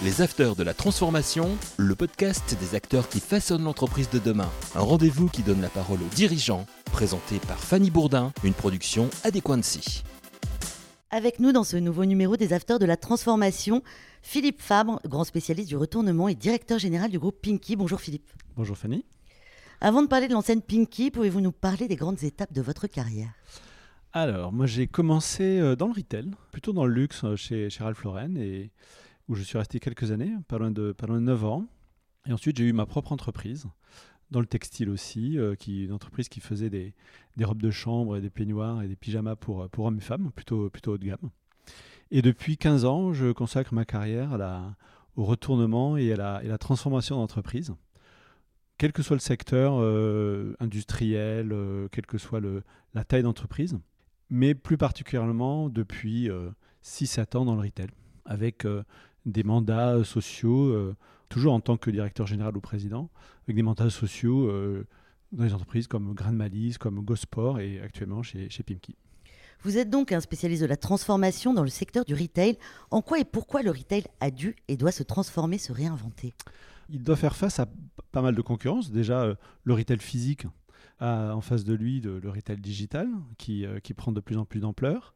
Les Afters de la Transformation, le podcast des acteurs qui façonnent l'entreprise de demain. Un rendez-vous qui donne la parole aux dirigeants, présenté par Fanny Bourdin, une production Adéquancy. Avec nous dans ce nouveau numéro des Afters de la Transformation, Philippe Fabre, grand spécialiste du retournement et directeur général du groupe Pinky. Bonjour Philippe. Bonjour Fanny. Avant de parler de l'ancienne Pinky, pouvez-vous nous parler des grandes étapes de votre carrière? Alors, moi j'ai commencé euh, dans le retail, plutôt dans le luxe euh, chez, chez Ralph Lauren, et où je suis resté quelques années, pas loin de, pas loin de 9 ans. Et ensuite j'ai eu ma propre entreprise, dans le textile aussi, euh, qui, une entreprise qui faisait des, robes de chambre et des peignoirs et des pyjamas pour, pour hommes et femmes, plutôt, haut de gamme. Et depuis 15 ans, je consacre ma carrière au retournement et à la, transformation d'entreprise quel que soit le secteur euh, industriel, euh, quelle que soit la taille d'entreprise, mais plus particulièrement depuis 6-7 euh, ans dans le retail, avec des mandats sociaux, toujours en tant que directeur général ou président, avec des mandats sociaux dans les entreprises comme Grand Malice, comme Gosport et actuellement chez, chez Pimki. Vous êtes donc un spécialiste de la transformation dans le secteur du retail. En quoi et pourquoi le retail a dû et doit se transformer, se réinventer? Il doit faire face à pas mal de concurrence. Déjà, euh, le retail physique a en face de lui de, le retail digital qui, euh, prend de plus en plus d'ampleur.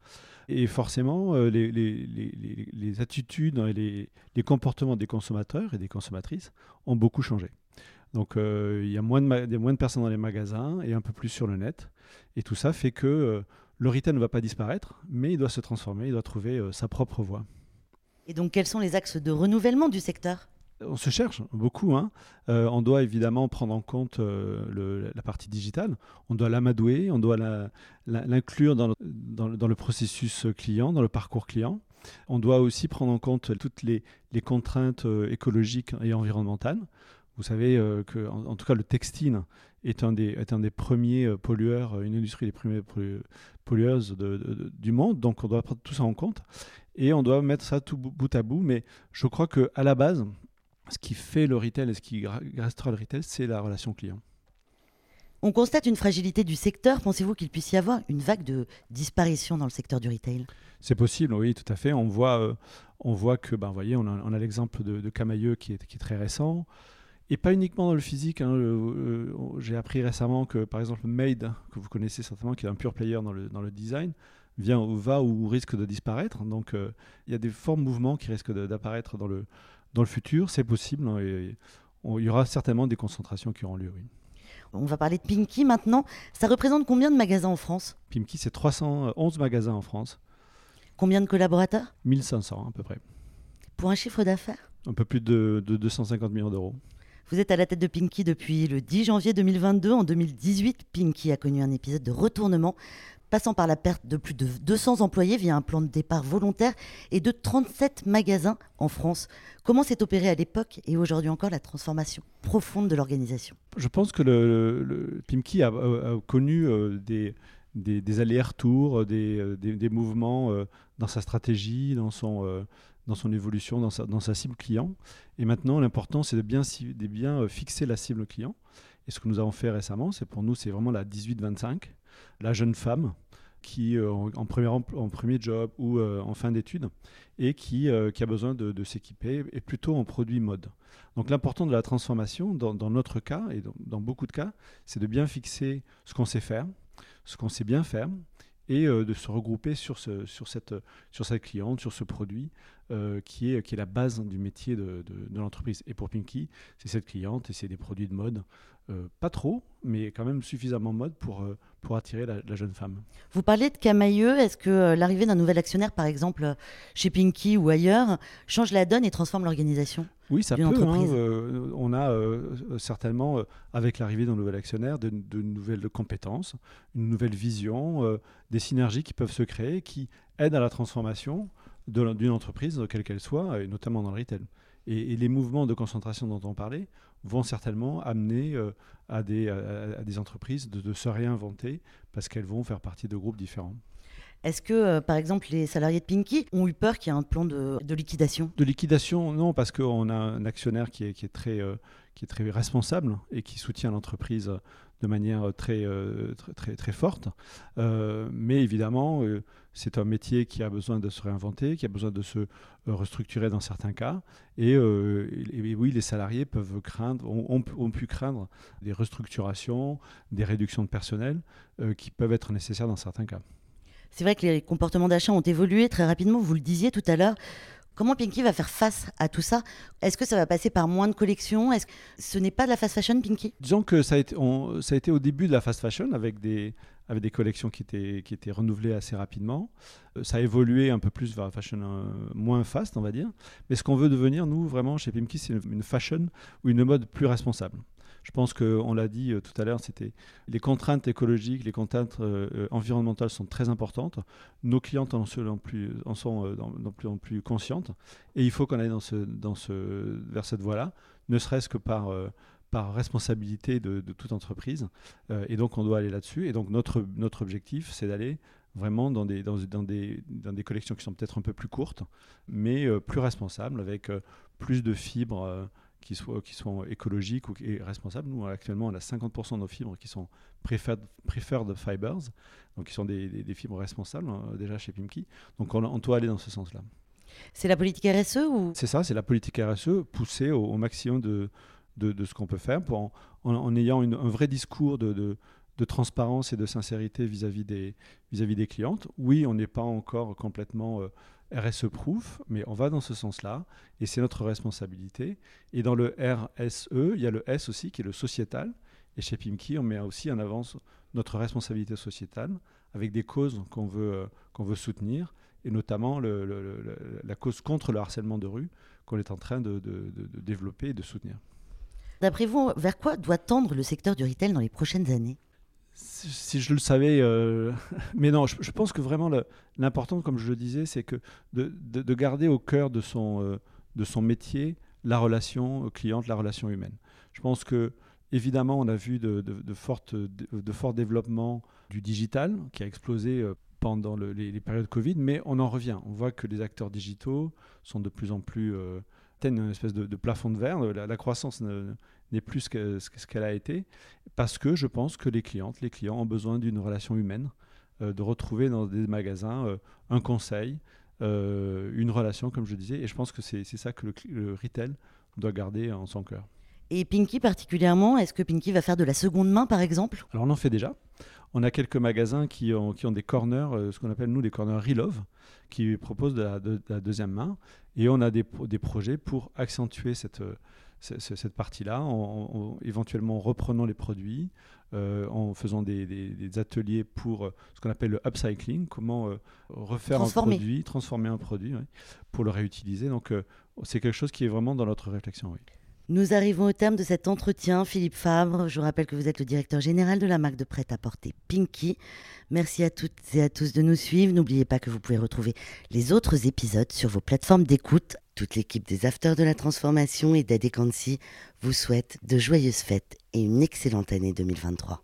Et forcément, euh, les, attitudes et les, comportements des consommateurs et des consommatrices ont beaucoup changé. Donc il y a moins de, y a moins de personnes dans les magasins et un peu plus sur le net. Et tout ça fait que le retail ne va pas disparaître, mais il doit se transformer, il doit trouver sa propre voie. Et donc quels sont les axes de renouvellement du secteur? On se cherche beaucoup. Hein. Euh, on doit évidemment prendre en compte euh, la partie digitale. On doit l'amadouer, on doit l'inclure dans, le processus client, dans le parcours client. On doit aussi prendre en compte toutes les, contraintes euh, écologiques et environnementales. Vous savez que, en, tout cas, le textile est un des, premiers pollueurs, une industrie des premières pollueuses du monde. Donc, on doit prendre tout ça en compte et on doit mettre ça tout bout à bout. Mais je crois qu'à la base, ce qui fait le retail et ce qui restera le retail, c'est la relation client. On constate une fragilité du secteur. Pensez-vous qu'il puisse y avoir une vague de disparition dans le secteur du retail? C'est possible, oui, tout à fait. On voit, euh, on voit que, ben, voyez, on a, l'exemple de, de Camailleux qui est, qui est, très récent. Et pas uniquement dans le physique. Hein. Euh, j'ai appris récemment que, par exemple, Made, que vous connaissez certainement, qui est un pur player dans le, dans le design, vient, va ou risque de disparaître. Donc, euh, il y a des forts mouvements qui risquent d'apparaître dans le, dans le futur, c'est possible. Hein, et, il y aura certainement des concentrations qui auront lieu, oui. On va parler de Pimki maintenant. Ça représente combien de magasins en France? Pimki, c'est 311 magasins en France. Combien de collaborateurs? 1500 à peu près. Pour un chiffre d'affaires? Un peu plus de, de 250 millions d'euros. Vous êtes à la tête de Pinky depuis le 10 janvier 2022. En 2018, Pinky a connu un épisode de retournement passant par la perte de plus de 200 employés via un plan de départ volontaire et de 37 magasins en France. Comment s'est opérée à l'époque et aujourd'hui encore la transformation profonde de l'organisation? Je pense que le, a, connu euh, des, allers-retours, euh, euh, des, mouvements dans sa stratégie, dans son, évolution, dans sa, cible client. Et maintenant, l'important, c'est de bien fixer la cible client. Et ce que nous avons fait récemment, c'est pour nous, c'est vraiment la 18-25, la jeune femme qui euh, en, premier, en premier job ou euh, en fin d'études et qui, euh, qui, a besoin de, s'équiper et plutôt en produit mode. Donc l'important de la transformation, dans, notre cas et dans, beaucoup de cas, c'est de bien fixer ce qu'on sait faire, ce qu'on sait bien faire et de se regrouper sur, ce, sur, cette, sur cette cliente, sur ce produit qui, est, qui est la base du métier de, de l'entreprise. Et pour Pinky, c'est cette cliente et c'est des produits de mode euh, pas trop, mais quand même suffisamment mode pour, euh, pour attirer la, jeune femme. Vous parlez de Camailleux. Est-ce que euh, l'arrivée d'un nouvel actionnaire, par exemple chez Pinky ou ailleurs, change la donne et transforme l'organisation Oui, ça peut. Hein, on a certainement, avec l'arrivée d'un nouvel actionnaire, de, nouvelles compétences, une nouvelle vision, des synergies qui peuvent se créer, qui aident à la transformation d'une entreprise, quelle qu'elle soit, et notamment dans le retail. Et, les mouvements de concentration dont on parlait vont certainement amener euh, à, des, à, des, entreprises de, se réinventer parce qu'elles vont faire partie de groupes différents. Est-ce que, euh, par exemple, les salariés de Pinky ont eu peur qu'il y ait un plan de, liquidation? De liquidation, non, parce qu'on a un actionnaire qui est, qui est très, responsable et qui soutient l'entreprise de manière très, très, forte. mais évidemment, c'est un métier qui a besoin de se réinventer, qui a besoin de se euh, restructurer dans certains cas. Euh, et, oui, les salariés peuvent craindre, ont, pu craindre des restructurations, des réductions de personnel euh, qui peuvent être nécessaires dans certains cas. C'est vrai que les comportements d'achat ont évolué très rapidement, vous le disiez tout à l'heure. Comment Pinky va faire face à tout ça? Est-ce que ça va passer par moins de collections? Ce n'est pas de la fast fashion, Pinky? Disons que ça a, été, au début de la fast fashion avec des, avec des collections qui étaient, qui étaient renouvelées assez rapidement. Euh, ça a évolué un peu plus vers la fashion euh, moins fast, on va dire. Mais ce qu'on veut devenir, nous, vraiment, chez Pimki, c'est une, fashion ou une mode plus responsable. Je pense qu'on l'a dit euh, tout à l'heure, c'était les contraintes écologiques, les contraintes environnementales sont très importantes. Nos clientes en, sont, en sont plus en plus conscientes. Et il faut qu'on aille vers cette voie-là, ne serait-ce que par responsabilité de, toute entreprise. Euh, et donc, on doit aller là-dessus. Et donc, notre, objectif, c'est d'aller vraiment dans des, dans, des, collections qui sont peut-être un peu plus courtes, mais euh, plus responsables, avec euh, plus de fibres qui, soient, qui sont écologiques ou, et responsables. Nous, actuellement, on a 50% de nos fibres qui sont preferred, preferred fibers, donc qui sont des, des, fibres responsables hein, déjà chez Pimki. Donc, on, on doit aller dans ce sens-là. C'est la politique RSE ou? C'est ça, c'est la politique RSE poussée au maximum de, de, ce qu'on peut faire pour en, ayant un vrai discours de, transparence et de sincérité vis-à-vis des, vis -vis des clientes. Oui, on n'est pas encore complètement euh, RSE-proof, mais on va dans ce sens-là et c'est notre responsabilité. Et dans le RSE, il y a le S aussi qui est le sociétal. Et chez Pimki, on met aussi en avance notre responsabilité sociétale avec des causes qu'on veut, euh, qu'on veut soutenir et notamment la cause contre le harcèlement de rue qu'on est en train de, de développer et de soutenir. D'après vous, vers quoi doit tendre le secteur du retail dans les prochaines années? Si je le savais, euh, mais non, je, pense que vraiment l'important, comme je le disais, c'est que de, garder au cœur de son, euh, de son métier la relation cliente, la relation humaine. Je pense que évidemment, on a vu de, fortes, de, forts développements du digital qui a explosé euh, pendant les, les, périodes Covid, mais on en revient. On voit que les acteurs digitaux sont de plus en plus une espèce de, plafond de verre. La, croissance n'est plus ce, ce qu'elle a été, parce que je pense que les clientes, les clients ont besoin d'une relation humaine, euh, de retrouver dans des magasins euh, un conseil, euh, une relation, comme je disais. Et je pense que c'est ça que le, retail doit garder en son cœur. Et Pinky particulièrement, est-ce que Pinky va faire de la seconde main par exemple? Alors on en fait déjà. On a quelques magasins qui ont, qui ont des corners, ce qu'on appelle nous des corners Relove, qui proposent de la, deuxième main. Et on a des, des projets pour accentuer cette, cette, partie-là, en, éventuellement en reprenant les produits, euh, en faisant des, des, ateliers pour euh, ce qu'on appelle le upcycling, comment euh, refaire un produit, transformer un produit pour le réutiliser. Donc c'est quelque chose qui est vraiment dans notre réflexion. Oui. Nous arrivons au terme de cet entretien. Philippe Fabre, je vous rappelle que vous êtes le directeur général de la marque de prêt-à-porter Pinky. Merci à toutes et à tous de nous suivre. N'oubliez pas que vous pouvez retrouver les autres épisodes sur vos plateformes d'écoute. Toute l'équipe des Afters de la Transformation et d'Adequancy vous souhaite de joyeuses fêtes et une excellente année 2023.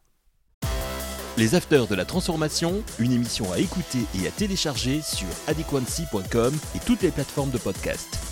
Les Afters de la Transformation, une émission à écouter et à télécharger sur adequancy.com et toutes les plateformes de podcast.